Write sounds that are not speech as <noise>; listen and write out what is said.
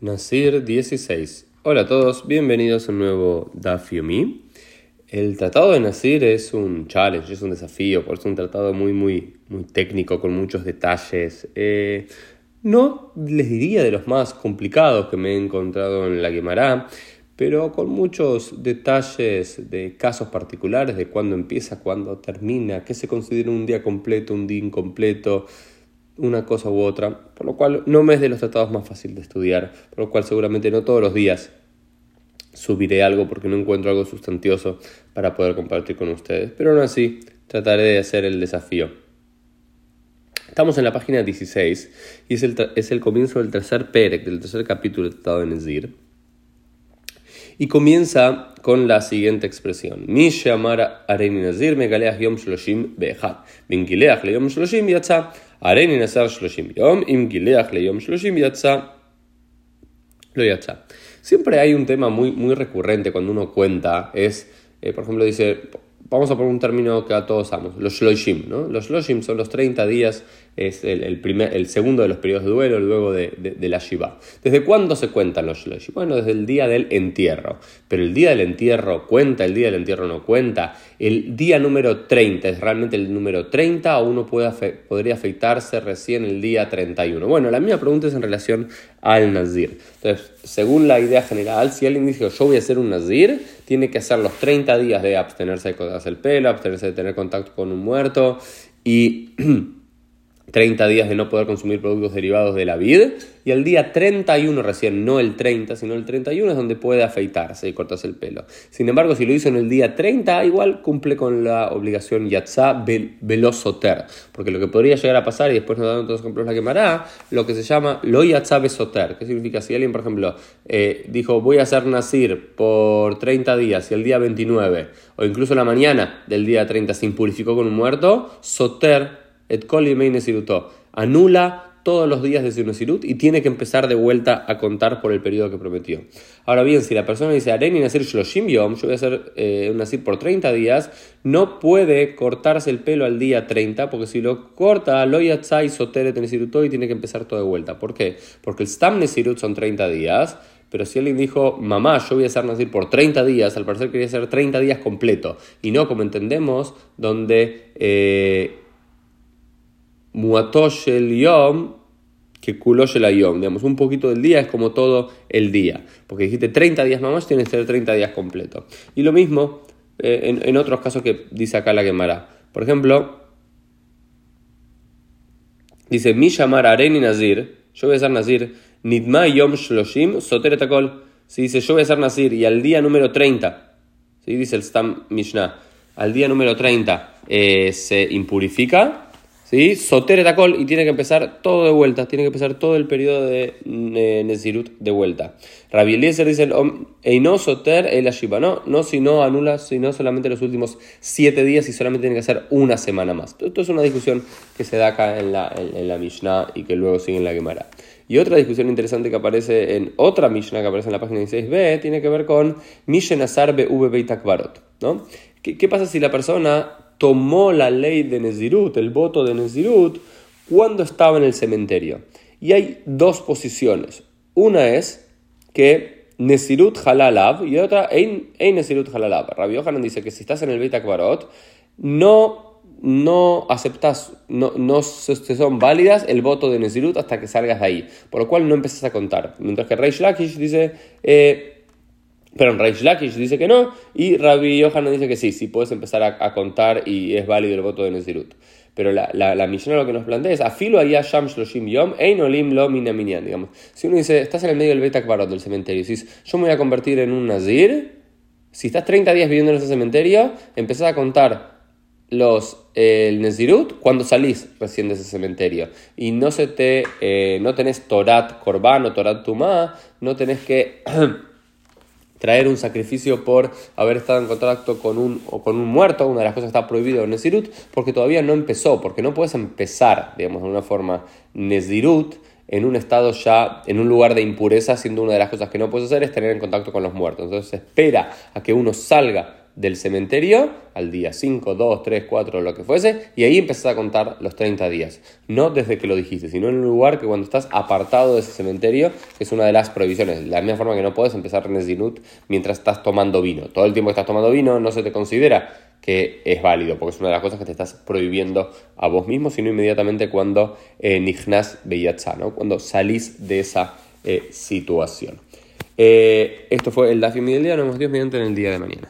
Nasir 16. Hola a todos, bienvenidos a un nuevo Daf Yomi. El tratado de Nasir es un challenge, es un desafío, por es un tratado muy, muy, muy técnico, con muchos detalles. Eh, no les diría de los más complicados que me he encontrado en la Gemara, pero con muchos detalles de casos particulares, de cuándo empieza, cuándo termina, qué se considera un día completo, un día incompleto, una cosa u otra, por lo cual no me es de los tratados más fácil de estudiar, por lo cual seguramente no todos los días subiré algo porque no encuentro algo sustantioso para poder compartir con ustedes, pero aún así trataré de hacer el desafío. Estamos en la página 16 y es el, es el comienzo del tercer perec, del tercer capítulo del Tratado de Nezir. Y comienza con la siguiente expresión. Mi shamara areni nazir yom shloshim be'echad. Bin gileach le shloshim yatsa. Areni nazar shloshim yom. Im gileach le yom shloshim yatsa. Lo yatsa. Siempre hay un tema muy, muy recurrente cuando uno cuenta. Es, eh, por ejemplo, dice, vamos a poner un término que a todos amamos, los shloshim. ¿no? Los shloshim son los 30 días es el, primer, el segundo de los periodos de duelo luego de, de, la Shiva. ¿Desde cuándo se cuentan los Shloshim? Bueno, desde el día del entierro. Pero el día del entierro cuenta, el día del entierro no cuenta. El día número 30 es realmente el número 30 o uno puede podría afeitarse recién el día 31. Bueno, la misma pregunta es en relación al Nazir. Entonces, según la idea general, si alguien dice yo voy a hacer un Nazir, tiene que hacer los 30 días de abstenerse de cortarse el pelo, abstenerse de tener contacto con un muerto. Y <clears throat> 30 días de no poder consumir productos derivados de la vid y el día 31 recién, no el 30, sino el 31 es donde puede afeitarse y cortarse el pelo. Sin embargo, si lo hizo en el día 30, igual cumple con la obligación yatzá velosoter, porque lo que podría llegar a pasar, y después nos dan otros ejemplos la quemará, lo que se llama lo yatzá besoter, ¿Qué significa si alguien, por ejemplo, eh, dijo voy a hacer nacir por 30 días y el día 29, o incluso la mañana del día 30 se impurificó con un muerto, soter et anula todos los días de su Nesirut y tiene que empezar de vuelta a contar por el periodo que prometió. Ahora bien, si la persona dice Areni Nasir Shloshim Yom, yo voy a hacer eh, un por 30 días, no puede cortarse el pelo al día 30, porque si lo corta, lo yatzai soteret Nesirutó y tiene que empezar todo de vuelta. ¿Por qué? Porque el Stam Nesirut son 30 días. Pero si alguien dijo, mamá, yo voy a hacer Nasir por 30 días, al parecer quería hacer 30 días completo. Y no, como entendemos, donde eh, Muatosh el Yom, que Kulosh el Yom, digamos, un poquito del día es como todo el día, porque dijiste 30 días mamás, tiene que ser 30 días completos. Y lo mismo eh, en, otros casos que dice acá la Gemara. Por ejemplo, dice, mi llamar Areni Nazir, yo voy a ser Nazir, Nidma Yom Shloshim, Soteretakol. Si dice, yo voy a ser Nazir, y al día número 30, ¿sí? dice el Stam Mishnah, al día número 30 eh, se impurifica, ¿sí? Soter y tiene que empezar todo de vuelta, tiene que empezar todo el periodo de Nezirut de vuelta. Rabbi Eliezer dice, no soter el ashiba, no, no si no anula, sino solamente los últimos siete días y solamente tiene que hacer una semana más. Esto es una discusión que se da acá en la, en, la Mishnah y que luego sigue en la Gemara. Y otra discusión interesante que aparece en otra Mishnah que aparece en la página 16b tiene que ver con Mishen Azar BV ¿no? ¿Qué, ¿Qué pasa si la persona tomó la ley de Nezirut, el voto de Nezirut, cuando estaba en el cementerio. Y hay dos posiciones. Una es que Nezirut halalav y otra Ein, Nezirut halalav. Rabbi Yohanan dice que si estás en el Beit Akbarot, no, no aceptas, no, no son válidas el voto de Nezirut hasta que salgas de ahí. Por lo cual no empiezas a contar. Mientras que Reish Lakish dice... Eh, pero en Reish Lakish dice que no, y Rabbi Yohanan dice que sí, sí puedes empezar a, contar y es válido el voto de Nezirut. Pero la, la, la lo que nos plantea es, afilo allá Sham Shloshim Yom, Ein Olim Lo Minaminyan, digamos. Si uno dice, estás en el medio del Betak Barot del cementerio, y dices, yo me voy a convertir en un Nazir, si estás 30 días viviendo en ese cementerio, empezás a contar los el Nezirut cuando salís recién de ese cementerio y no se te eh, no tenés Torat Korban o Torat Tumá, no tenés que <clears throat> traer un sacrificio por haber estado en contacto con un, o con un muerto, una de las cosas que está prohibido en Nezirut, porque todavía no empezó, porque no puedes empezar, digamos, de una forma Nezirut en un estado ya, en un lugar de impureza, siendo una de las cosas que no puedes hacer es tener en contacto con los muertos. Entonces espera a que uno salga del cementerio, al día 5, 2, 3, 4, lo que fuese, y ahí empezás a contar los 30 días. No desde que lo dijiste, sino en un lugar que cuando estás apartado de ese cementerio, es una de las prohibiciones. De la misma forma que no puedes empezar Nezinut mientras estás tomando vino. Todo el tiempo que estás tomando vino no se te considera que es válido, porque es una de las cosas que te estás prohibiendo a vos mismo, sino inmediatamente cuando eh, Nihnas ¿no? cuando salís de esa eh, situación. Eh, esto fue el Dafim del día, nos vemos Dios mediante en el día de mañana.